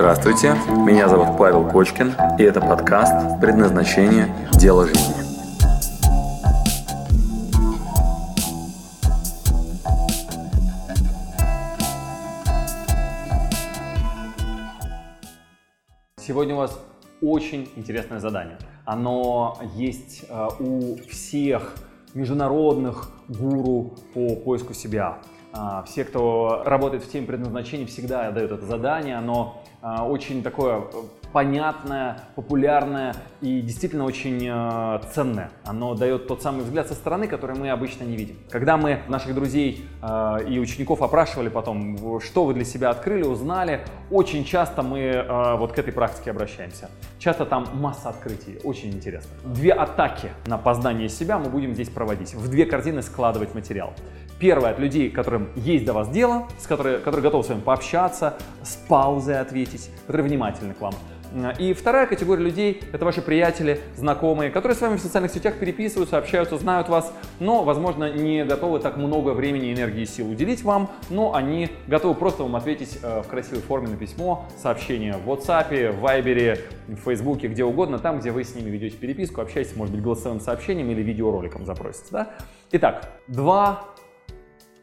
Здравствуйте, меня зовут Павел Кочкин, и это подкаст «Предназначение. Дело жизни». Сегодня у вас очень интересное задание. Оно есть э, у всех международных гуру по поиску себя. А, все, кто работает в теме предназначения, всегда дают это задание. Оно очень такое понятное, популярное и действительно очень э, ценное. Оно дает тот самый взгляд со стороны, который мы обычно не видим. Когда мы наших друзей э, и учеников опрашивали потом, что вы для себя открыли, узнали, очень часто мы э, вот к этой практике обращаемся. Часто там масса открытий, очень интересно. Две атаки на познание себя мы будем здесь проводить, в две картины складывать материал. Первое от людей, которым есть до вас дело, с которые, которые готовы с вами пообщаться, с паузой ответить, которые внимательны к вам. И вторая категория людей – это ваши приятели, знакомые, которые с вами в социальных сетях переписываются, общаются, знают вас, но, возможно, не готовы так много времени, энергии и сил уделить вам, но они готовы просто вам ответить э, в красивой форме на письмо, сообщение в WhatsApp, в Viber, в Facebook, где угодно, там, где вы с ними ведете переписку, общаетесь, может быть, голосовым сообщением или видеороликом запросите. Да? Итак, два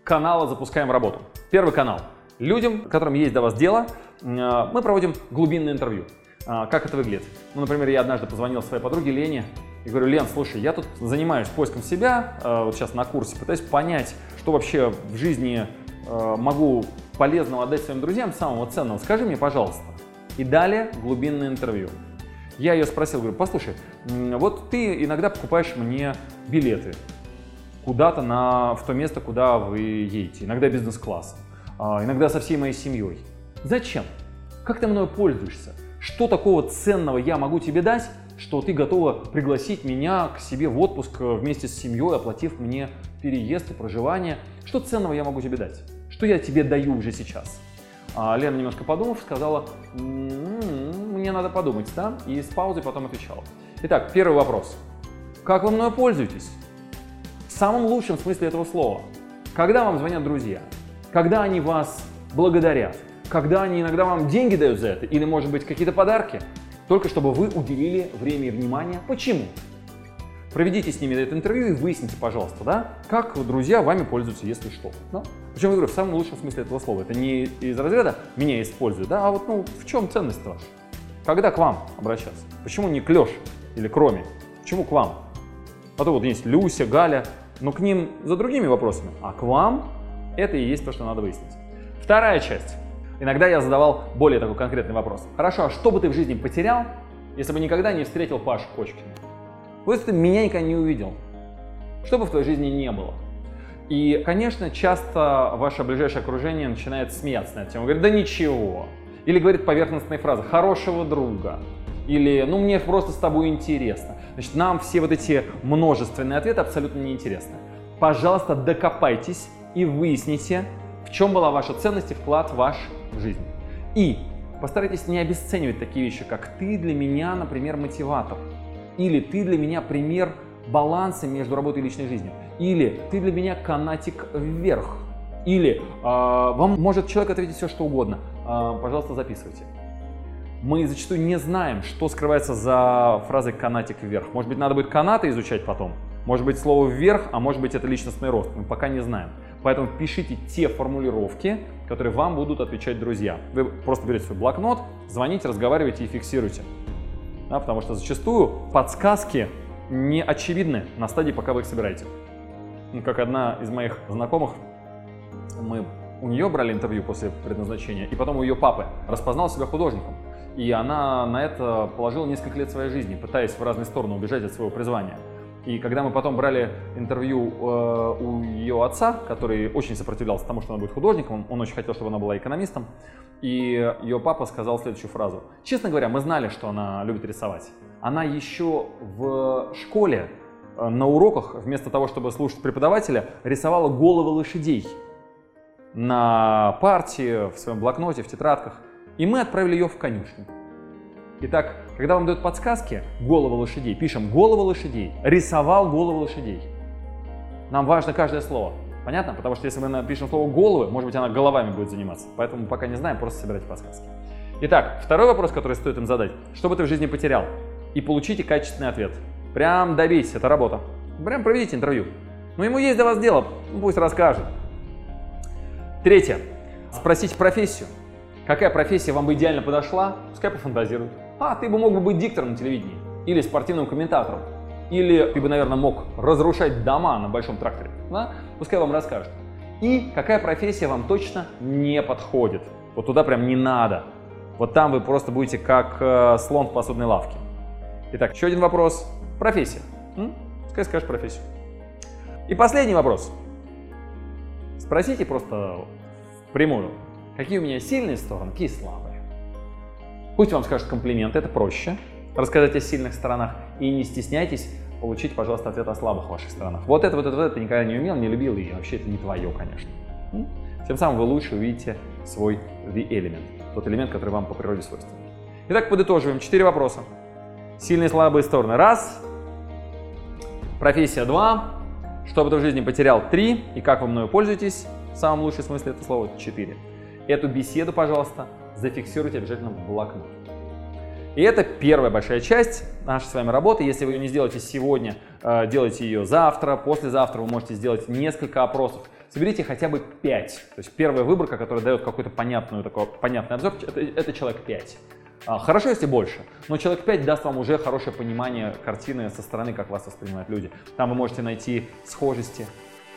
канала запускаем работу. Первый канал. Людям, которым есть до вас дело, мы проводим глубинное интервью. А, как это выглядит? Ну, например, я однажды позвонил своей подруге Лене и говорю, Лен, слушай, я тут занимаюсь поиском себя, а, вот сейчас на курсе, пытаюсь понять, что вообще в жизни а, могу полезного отдать своим друзьям, самого ценного. Скажи мне, пожалуйста. И далее глубинное интервью. Я ее спросил, говорю, послушай, вот ты иногда покупаешь мне билеты куда-то на, в то место, куда вы едете, иногда бизнес-классом, иногда со всей моей семьей. Зачем? Как ты мною пользуешься? Что такого ценного я могу тебе дать, что ты готова пригласить меня к себе в отпуск э, вместе с семьей, оплатив мне переезд и проживание? Что ценного я могу тебе дать? Что я тебе даю уже сейчас? А Лена, немножко подумав, сказала, м-м, мне надо подумать, да? И с паузой потом отвечала. Итак, первый вопрос. Как вы мной пользуетесь? В самом лучшем смысле этого слова. Когда вам звонят друзья? Когда они вас благодарят? Когда они иногда вам деньги дают за это, или, может быть, какие-то подарки, только чтобы вы уделили время и внимание. Почему? Проведите с ними это интервью и выясните, пожалуйста, да, как друзья вами пользуются, если что. Да? Причем, я говорю, в самом лучшем смысле этого слова. Это не из разряда «меня используют», да, а вот ну, в чем ценность ваша? Когда к вам обращаться? Почему не к Леше или к Роме? Почему к вам? А то вот есть Люся, Галя, но к ним за другими вопросами. А к вам это и есть то, что надо выяснить. Вторая часть. Иногда я задавал более такой конкретный вопрос. Хорошо, а что бы ты в жизни потерял, если бы никогда не встретил Пашу Кочкина? Вот если ты меня никогда не увидел, что бы в твоей жизни не было? И, конечно, часто ваше ближайшее окружение начинает смеяться на эту тему. Говорит, да ничего. Или говорит поверхностные фразы «хорошего друга». Или «ну мне просто с тобой интересно». Значит, нам все вот эти множественные ответы абсолютно неинтересны. Пожалуйста, докопайтесь и выясните, в чем была ваша ценность и вклад ваш жизнь. И постарайтесь не обесценивать такие вещи, как ты для меня, например, мотиватор. Или ты для меня пример баланса между работой и личной жизнью. Или ты для меня канатик вверх. Или э, вам может человек ответить все, что угодно. Э, пожалуйста, записывайте. Мы зачастую не знаем, что скрывается за фразой канатик вверх. Может быть, надо будет канаты изучать потом. Может быть, слово вверх, а может быть, это личностный рост. Мы пока не знаем. Поэтому пишите те формулировки, которые вам будут отвечать друзья. Вы просто берете свой блокнот, звоните, разговаривайте и фиксируйте. Да, потому что зачастую подсказки не очевидны на стадии, пока вы их собираете. Как одна из моих знакомых, мы у нее брали интервью после предназначения, и потом у ее папы распознал себя художником. И она на это положила несколько лет своей жизни, пытаясь в разные стороны убежать от своего призвания. И когда мы потом брали интервью э, у ее отца, который очень сопротивлялся тому, что она будет художником, он, очень хотел, чтобы она была экономистом, и ее папа сказал следующую фразу. Честно говоря, мы знали, что она любит рисовать. Она еще в школе э, на уроках, вместо того, чтобы слушать преподавателя, рисовала головы лошадей на партии, в своем блокноте, в тетрадках. И мы отправили ее в конюшню. Итак, когда вам дают подсказки, головы лошадей, пишем головы лошадей, рисовал головы лошадей. Нам важно каждое слово. Понятно? Потому что если мы напишем слово головы, может быть, она головами будет заниматься. Поэтому пока не знаем, просто собирайте подсказки. Итак, второй вопрос, который стоит им задать. Что бы ты в жизни потерял? И получите качественный ответ. Прям добейся, это работа. Прям проведите интервью. Но ему есть до вас дело, ну, пусть расскажет. Третье. Спросите профессию. Какая профессия вам бы идеально подошла? Пускай пофантазирует. А, ты бы мог бы быть диктором на телевидении. Или спортивным комментатором. Или ты бы, наверное, мог разрушать дома на большом тракторе. Да? Пускай вам расскажет. И какая профессия вам точно не подходит. Вот туда прям не надо. Вот там вы просто будете как э, слон в посудной лавке. Итак, еще один вопрос. Профессия. М? Пускай скажешь профессию. И последний вопрос. Спросите просто прямую, какие у меня сильные стороны, какие слабые. Пусть вам скажут комплимент, это проще. Рассказать о сильных сторонах и не стесняйтесь получить, пожалуйста, ответ о слабых ваших сторонах. Вот это, вот это, вот это ты никогда не умел, не любил, и вообще это не твое, конечно. Тем самым вы лучше увидите свой the element, тот элемент, который вам по природе свойственен. Итак, подытоживаем. Четыре вопроса. Сильные и слабые стороны. Раз. Профессия. Два. Что бы ты в жизни потерял? Три. И как вы мною пользуетесь? В самом лучшем смысле этого слова. Четыре. Эту беседу, пожалуйста, зафиксируйте обязательно в блокнот. И это первая большая часть нашей с вами работы. Если вы ее не сделаете сегодня, э, делайте ее завтра, послезавтра вы можете сделать несколько опросов. Соберите хотя бы 5. То есть первая выборка, которая дает какой-то понятный, такой, понятный обзор, это, это человек 5. А, хорошо, если больше, но человек 5 даст вам уже хорошее понимание картины со стороны, как вас воспринимают люди. Там вы можете найти схожести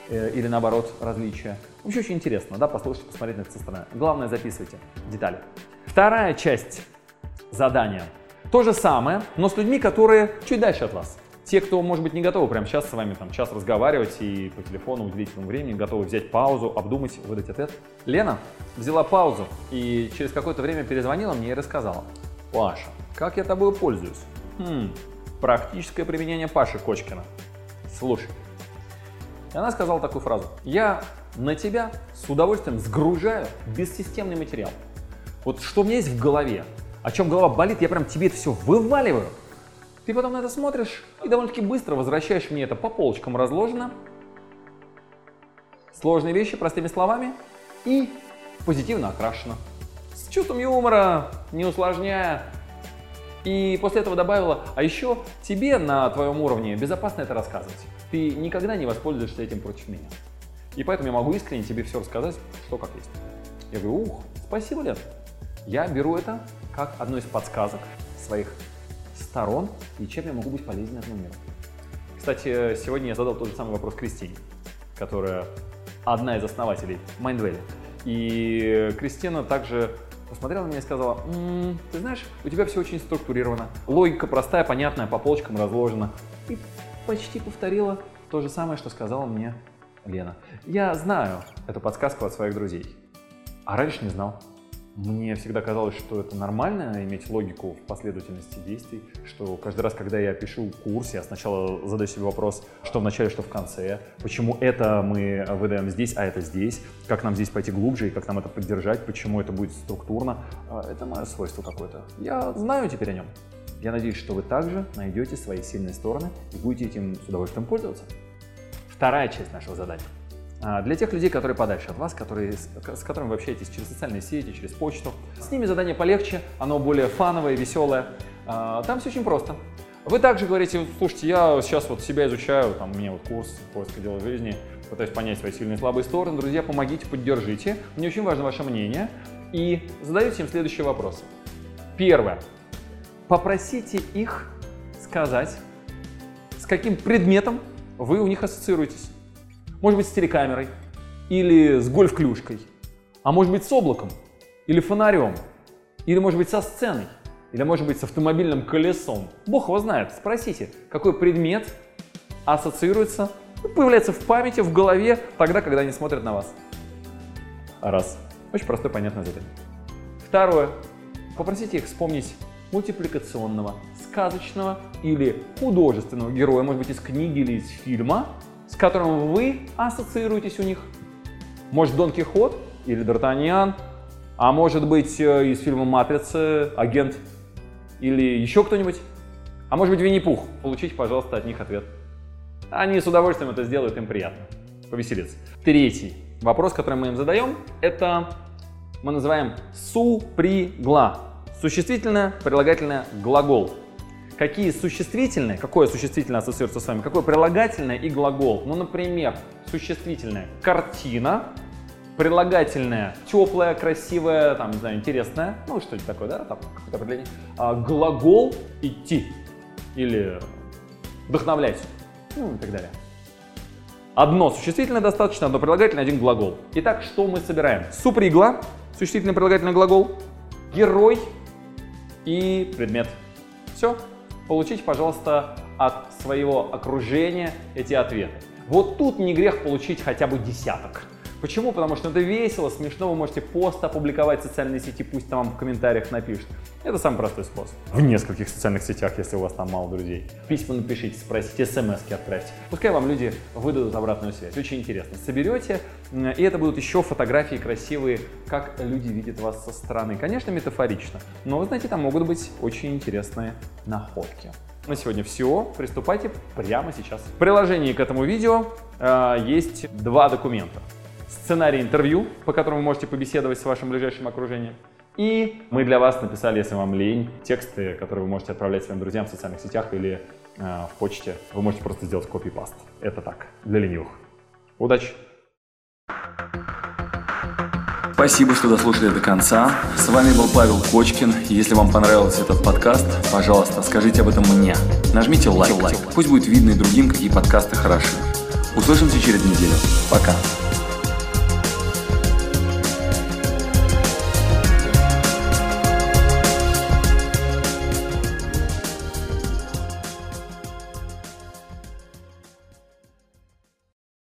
или наоборот различия. Вообще очень интересно, да, послушать, посмотреть на это со стороны. Главное, записывайте детали. Вторая часть задания. То же самое, но с людьми, которые чуть дальше от вас. Те, кто, может быть, не готовы прямо сейчас с вами там час разговаривать и по телефону уделить вам времени, готовы взять паузу, обдумать, выдать ответ. Лена взяла паузу и через какое-то время перезвонила мне и рассказала. Паша, как я тобой пользуюсь? Хм, практическое применение Паши Кочкина. Слушай. И она сказала такую фразу. Я на тебя с удовольствием сгружаю бессистемный материал. Вот что у меня есть в голове, о чем голова болит, я прям тебе это все вываливаю. Ты потом на это смотришь и довольно-таки быстро возвращаешь мне это по полочкам разложено. Сложные вещи простыми словами и позитивно окрашено. С чувством юмора, не усложняя. И после этого добавила, а еще тебе на твоем уровне безопасно это рассказывать. Ты никогда не воспользуешься этим против меня. И поэтому я могу искренне тебе все рассказать, что как есть. Я говорю, ух, спасибо, Лен. Я беру это как одну из подсказок своих сторон и чем я могу быть полезен этому миру. Кстати, сегодня я задал тот же самый вопрос Кристине, которая одна из основателей Mindvalley. И Кристина также посмотрела на меня и сказала, м-м, ты знаешь, у тебя все очень структурировано, логика простая, понятная, по полочкам разложена. И почти повторила то же самое, что сказала мне Лена. Я знаю эту подсказку от своих друзей, а раньше не знал. Мне всегда казалось, что это нормально иметь логику в последовательности действий, что каждый раз, когда я пишу курс, я сначала задаю себе вопрос, что в начале, что в конце, почему это мы выдаем здесь, а это здесь, как нам здесь пойти глубже и как нам это поддержать, почему это будет структурно. А, это мое свойство какое-то. Я знаю теперь о нем. Я надеюсь, что вы также найдете свои сильные стороны и будете этим с удовольствием пользоваться. Вторая часть нашего задания – а, для тех людей, которые подальше от вас, которые, с которыми вы общаетесь через социальные сети, через почту, с ними задание полегче, оно более фановое, веселое. А, там все очень просто. Вы также говорите, слушайте, я сейчас вот себя изучаю, там у меня вот курс поиска дела жизни, пытаюсь понять свои сильные и слабые стороны. Друзья, помогите, поддержите. Мне очень важно ваше мнение. И задаете им следующие вопросы. Первое. Попросите их сказать, с каким предметом вы у них ассоциируетесь. Может быть, с телекамерой или с гольф-клюшкой, а может быть, с облаком или фонарем, или может быть, со сценой, или может быть, с автомобильным колесом. Бог его знает. Спросите, какой предмет ассоциируется, ну, появляется в памяти, в голове, тогда, когда они смотрят на вас. Раз. Очень простое, понятное задание. Второе. Попросите их вспомнить мультипликационного, сказочного или художественного героя, может быть, из книги или из фильма, с которым вы ассоциируетесь у них. Может, Дон Кихот или Д'Артаньян, а может быть, э, из фильма «Матрица» агент или еще кто-нибудь. А может быть, Винни-Пух. Получите, пожалуйста, от них ответ. Они с удовольствием это сделают, им приятно. Повеселиться. Третий вопрос, который мы им задаем, это мы называем супригла. Существительное, прилагательное, глагол. Какие существительные, какое существительное ассоциируется с вами, какое прилагательное и глагол. Ну, например, существительное картина, прилагательное теплое, красивое, там, не знаю, интересное, ну, что-нибудь такое, да, там, какое-то определение. А, глагол идти или вдохновлять, ну, и так далее. Одно существительное достаточно, одно прилагательное, один глагол. Итак, что мы собираем? Супригла, существительный прилагательный глагол, герой и предмет. Все. Получите, пожалуйста, от своего окружения эти ответы. Вот тут не грех получить хотя бы десяток. Почему? Потому что это весело, смешно, вы можете пост опубликовать в социальной сети, пусть там вам в комментариях напишут. Это самый простой способ. В нескольких социальных сетях, если у вас там мало друзей. Письма напишите, спросите, смс отправьте. Пускай вам люди выдадут обратную связь. Очень интересно. Соберете, и это будут еще фотографии красивые, как люди видят вас со стороны. Конечно, метафорично, но вы знаете, там могут быть очень интересные находки. На сегодня все. Приступайте прямо сейчас. В приложении к этому видео э, есть два документа сценарий интервью, по которому вы можете побеседовать с вашим ближайшим окружением. И мы для вас написали, если вам лень, тексты, которые вы можете отправлять своим друзьям в социальных сетях или э, в почте. Вы можете просто сделать копий-паст. Это так, для ленивых. Удачи! Спасибо, что дослушали до конца. С вами был Павел Кочкин. Если вам понравился этот подкаст, пожалуйста, скажите об этом мне. Нажмите лайк. лайк. Пусть будет видно и другим, какие подкасты хороши. Услышимся через неделю. Пока.